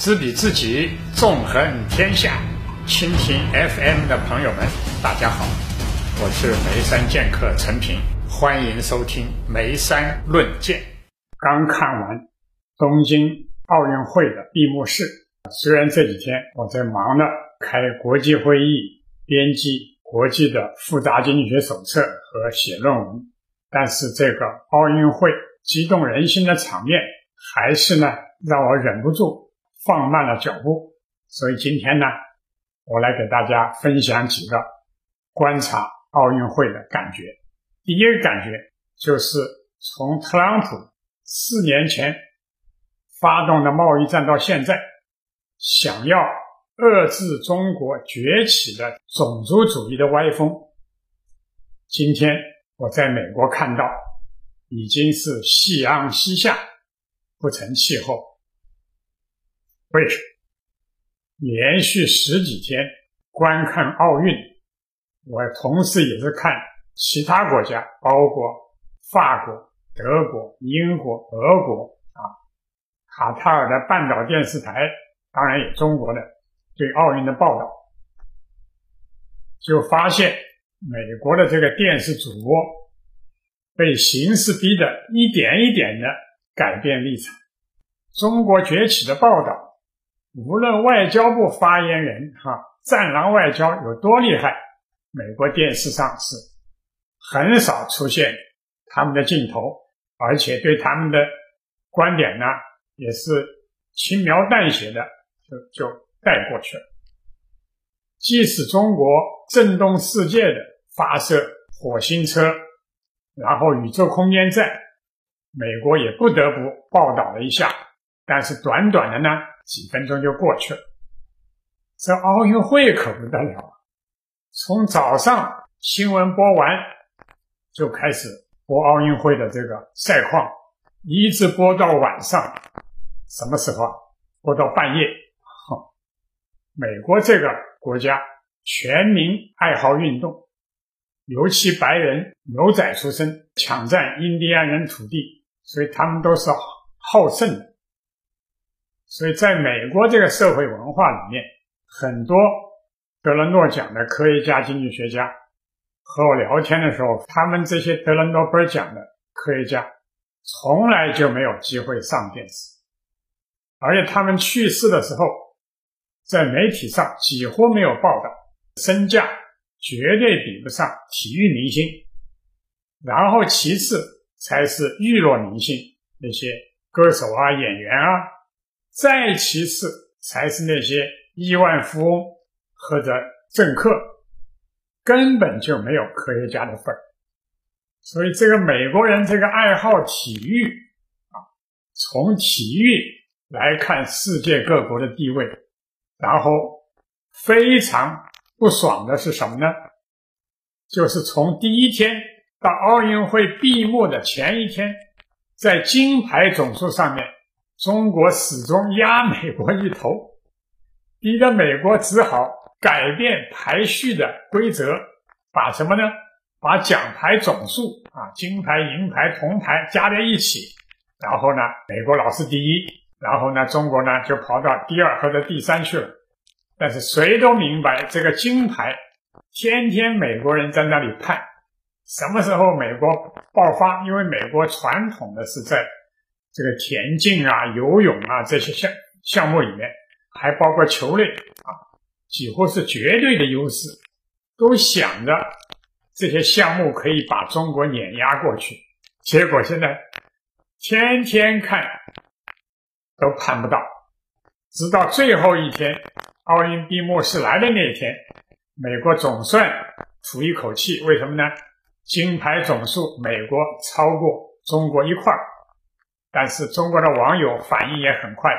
知彼知己，纵横天下。蜻蜓 FM 的朋友们，大家好，我是眉山剑客陈平，欢迎收听眉山论剑。刚看完东京奥运会的闭幕式，虽然这几天我在忙着开国际会议、编辑国际的复杂经济学手册和写论文，但是这个奥运会激动人心的场面，还是呢让我忍不住放慢了脚步。所以今天呢。我来给大家分享几个观察奥运会的感觉。第一个感觉就是从特朗普四年前发动的贸易战到现在，想要遏制中国崛起的种族主义的歪风，今天我在美国看到已经是夕阳西下，不成气候。为什么？连续十几天观看奥运，我同时也是看其他国家，包括法国、德国、英国、俄国啊，卡塔尔的半岛电视台，当然也中国的对奥运的报道，就发现美国的这个电视主播被形势逼得一点一点的改变立场，中国崛起的报道。无论外交部发言人哈“战狼外交”有多厉害，美国电视上是很少出现他们的镜头，而且对他们的观点呢也是轻描淡写的就就带过去了。即使中国震动世界的发射火星车，然后宇宙空间站，美国也不得不报道了一下，但是短短的呢。几分钟就过去了，这奥运会可不得了，从早上新闻播完就开始播奥运会的这个赛况，一直播到晚上，什么时候啊？播到半夜。美国这个国家全民爱好运动，尤其白人牛仔出身，抢占印第安人土地，所以他们都是好胜的。所以，在美国这个社会文化里面，很多得了诺奖的科学家、经济学家和我聊天的时候，他们这些得了诺贝尔奖的科学家，从来就没有机会上电视，而且他们去世的时候，在媒体上几乎没有报道，身价绝对比不上体育明星，然后其次才是娱乐明星，那些歌手啊、演员啊。再其次才是那些亿万富翁或者政客，根本就没有科学家的份儿。所以，这个美国人这个爱好体育啊，从体育来看世界各国的地位，然后非常不爽的是什么呢？就是从第一天到奥运会闭幕的前一天，在金牌总数上面。中国始终压美国一头，逼得美国只好改变排序的规则，把什么呢？把奖牌总数啊，金牌、银牌、铜牌加在一起，然后呢，美国老是第一，然后呢，中国呢就跑到第二或者第三去了。但是谁都明白，这个金牌天天美国人在那里盼，什么时候美国爆发？因为美国传统的是在。这个田径啊、游泳啊这些项项目里面，还包括球类啊，几乎是绝对的优势，都想着这些项目可以把中国碾压过去。结果现在天天看都盼不到，直到最后一天奥运闭幕式来的那一天，美国总算吐一口气。为什么呢？金牌总数美国超过中国一块儿。但是中国的网友反应也很快，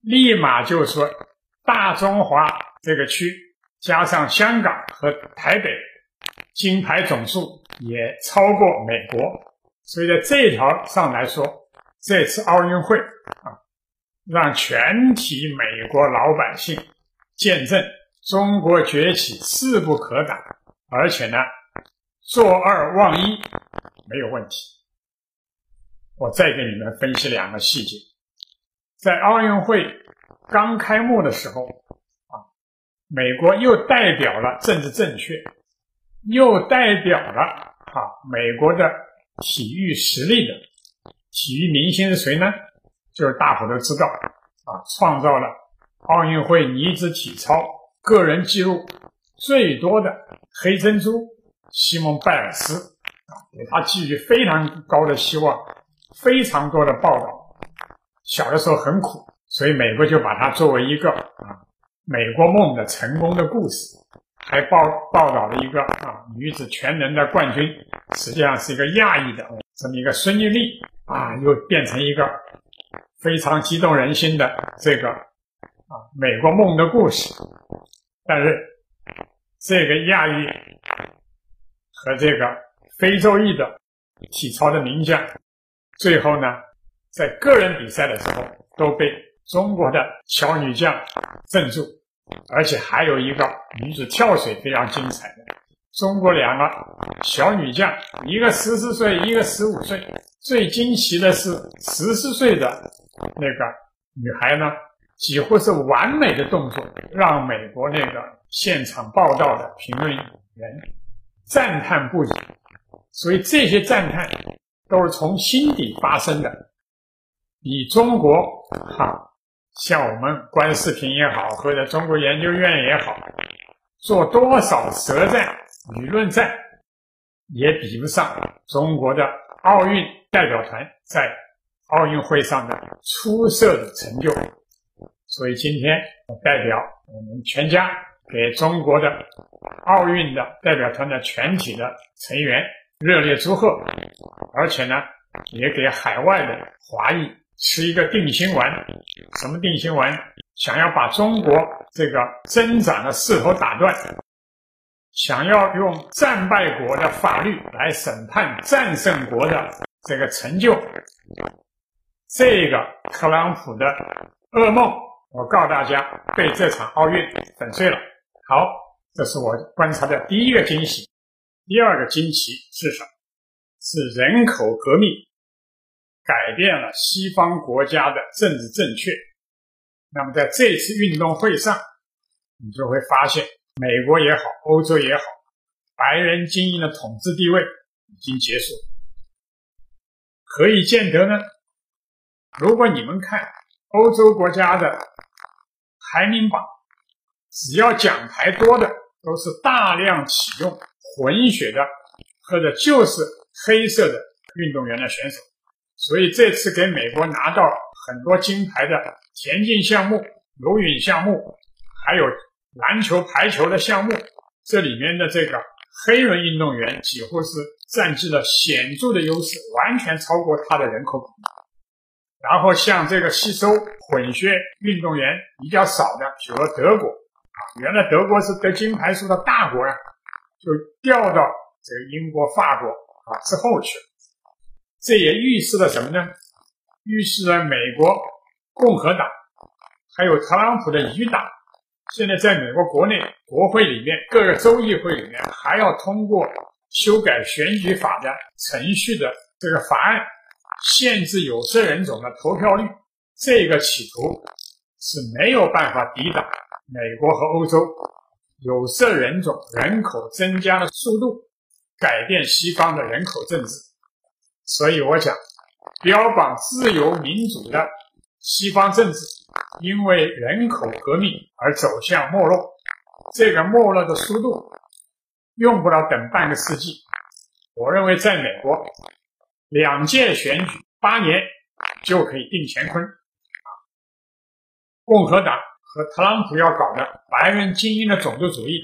立马就说大中华这个区加上香港和台北金牌总数也超过美国，所以在这一条上来说，这次奥运会啊，让全体美国老百姓见证中国崛起势不可挡，而且呢，坐二望一没有问题。我再给你们分析两个细节，在奥运会刚开幕的时候啊，美国又代表了政治正确，又代表了啊美国的体育实力的体育明星是谁呢？就是大伙都知道啊，创造了奥运会女子体操个人记录最多的黑珍珠西蒙拜尔斯啊，给他寄予非常高的希望，非常多的报道。小的时候很苦，所以美国就把它作为一个啊美国梦的成功的故事，还报报道了一个啊女子全能的冠军，实际上是一个亚裔的这么一个孙玉丽啊，又变成一个非常激动人心的这个啊美国梦的故事。但是这个亚裔和这个非洲裔的体操的名将，最后呢？在个人比赛的时候都被中国的小女将镇住，而且还有一个女子跳水非常精彩的。中国两个小女将，一个十四岁，一个十五岁。最惊奇的是，十四岁的那个女孩呢，几乎是完美的动作，让美国那个现场报道的评论员赞叹不已。所以这些赞叹都是从心底发生的。以中国哈，像我们观视频也好，或者中国研究院也好，做多少舌战、舆论战，也比不上中国的奥运代表团在奥运会上的出色的成就。所以今天我代表我们全家，给中国的奥运的代表团的全体的成员热烈祝贺，而且呢，也给海外的华裔。吃一个定心丸，什么定心丸？想要把中国这个增长的势头打断，想要用战败国的法律来审判战胜国的这个成就，这个特朗普的噩梦，我告诉大家，被这场奥运粉碎了。好，这是我观察的第一个惊喜。第二个惊奇是什么？是人口革命。改变了西方国家的政治正确。那么在这次运动会上，你就会发现，美国也好，欧洲也好，白人精英的统治地位已经结束。何以见得呢？如果你们看欧洲国家的排名榜，只要奖牌多的，都是大量启用混血的或者就是黑色的运动员的选手。所以这次给美国拿到很多金牌的田径项目、游泳项目，还有篮球、排球的项目，这里面的这个黑人运动员几乎是占据了显著的优势，完全超过他的人口比例。然后像这个吸收混血运动员比较少的，比如德国啊，原来德国是得金牌数的大国呀，就调到这个英国、法国啊之后去了。这也预示了什么呢？预示了美国共和党还有特朗普的余党，现在在美国国内国会里面各个州议会里面还要通过修改选举法的程序的这个法案，限制有色人种的投票率。这个企图是没有办法抵挡美国和欧洲有色人种人口增加的速度，改变西方的人口政治。所以我讲，标榜自由民主的西方政治，因为人口革命而走向没落。这个没落的速度，用不了等半个世纪。我认为，在美国，两届选举八年就可以定乾坤。共和党和特朗普要搞的白人精英的种族主义，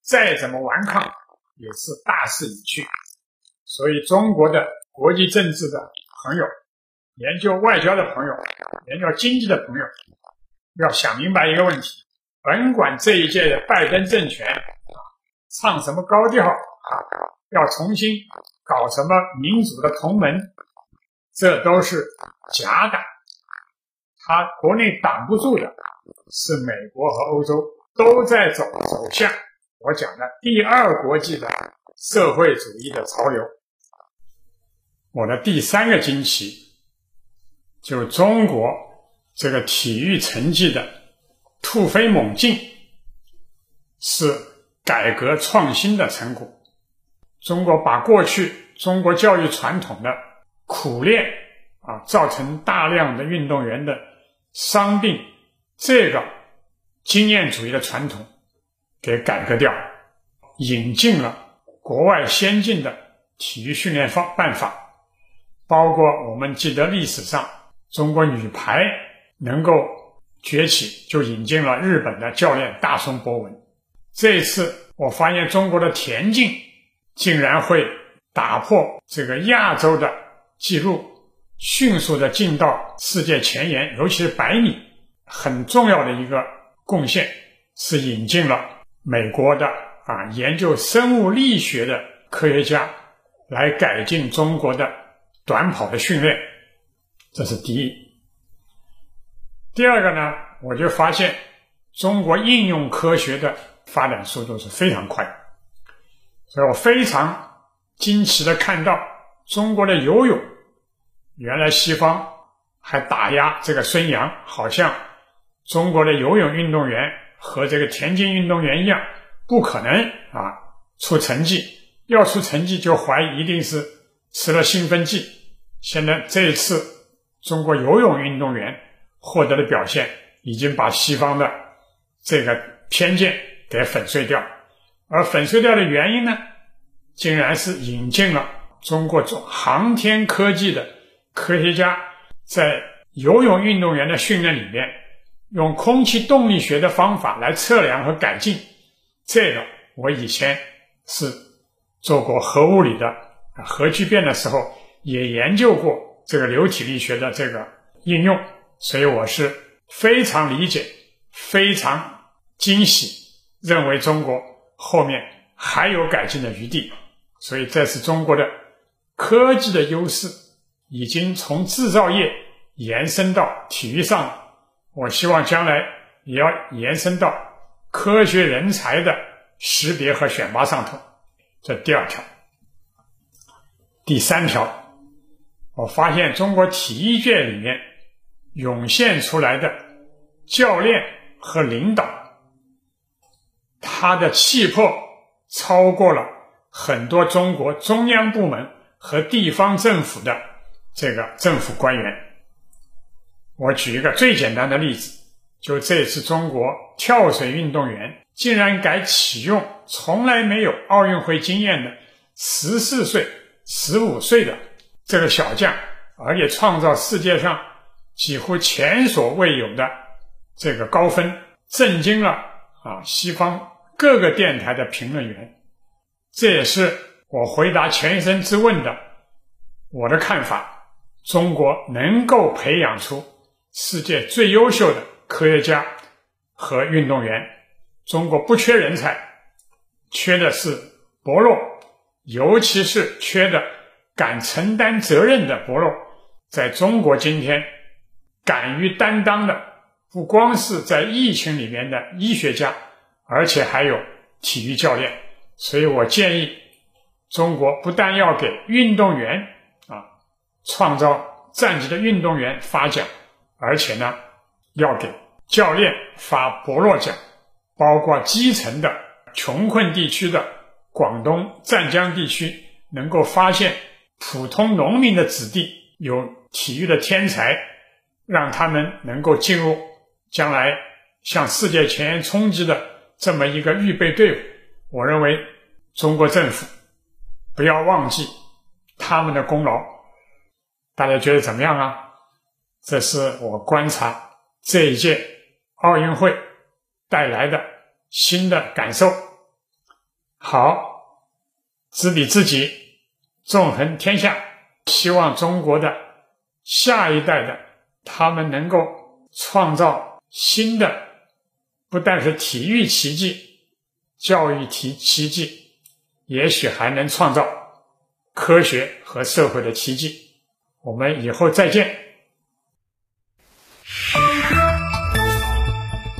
再怎么顽抗，也是大势已去。所以，中国的。国际政治的朋友，研究外交的朋友，研究经济的朋友，要想明白一个问题：甭管这一届的拜登政权啊，唱什么高调啊，要重新搞什么民主的同盟，这都是假的。他国内挡不住的，是美国和欧洲都在走走向我讲的第二国际的社会主义的潮流。我的第三个惊奇，就中国这个体育成绩的突飞猛进，是改革创新的成果。中国把过去中国教育传统的苦练啊，造成大量的运动员的伤病，这个经验主义的传统给改革掉，引进了国外先进的体育训练方办法，包括我们记得历史上中国女排能够崛起，就引进了日本的教练大松博文。这一次我发现中国的田径。竟然会打破这个亚洲的记录，迅速的进到世界前沿，尤其是百米，很重要的一个贡献是引进了美国的啊研究生物力学的科学家来改进中国的短跑的训练，这是第一。第二个呢，我就发现中国应用科学的发展速度是非常快。所以我非常惊奇的看到中国的游泳，原来西方还打压这个孙杨，好像中国的游泳运动员和这个田径运动员一样，不可能啊出成绩，要出成绩就怀疑一定是吃了兴奋剂。现在这一次中国游泳运动员获得的表现，已经把西方的这个偏见给粉碎掉。而粉碎掉的原因呢，竟然是引进了中国中航天科技的科学家，在游泳运动员的训练里面，用空气动力学的方法来测量和改进。这个我以前是做过核物理的核聚变的时候，也研究过这个流体力学的这个应用，所以我是非常理解、非常惊喜，认为中国。后面还有改进的余地，所以这是中国的科技的优势，已经从制造业延伸到体育上了。我希望将来也要延伸到科学人才的识别和选拔上头。这第二条，第三条，我发现中国体育界里面涌现出来的教练和领导。他的气魄超过了很多中国中央部门和地方政府的这个政府官员。我举一个最简单的例子，就这次中国跳水运动员竟然敢启用从来没有奥运会经验的十四岁、十五岁的这个小将，而且创造世界上几乎前所未有的这个高分，震惊了啊西方。各个电台的评论员，这也是我回答钱医生之问的我的看法。中国能够培养出世界最优秀的科学家和运动员，中国不缺人才，缺的是薄弱，尤其是缺的敢承担责任的薄弱。在中国今天，敢于担当的不光是在疫情里面的医学家。而且还有体育教练，所以我建议中国不但要给运动员啊创造战绩的运动员发奖，而且呢要给教练发伯乐奖，包括基层的穷困地区的广东湛江地区，能够发现普通农民的子弟有体育的天才，让他们能够进入将来向世界前沿冲击的。这么一个预备队伍，我认为中国政府不要忘记他们的功劳。大家觉得怎么样啊？这是我观察这一届奥运会带来的新的感受。好，知彼知己，纵横天下。希望中国的下一代的他们能够创造新的。不但是体育奇迹，教育奇奇迹，也许还能创造科学和社会的奇迹。我们以后再见。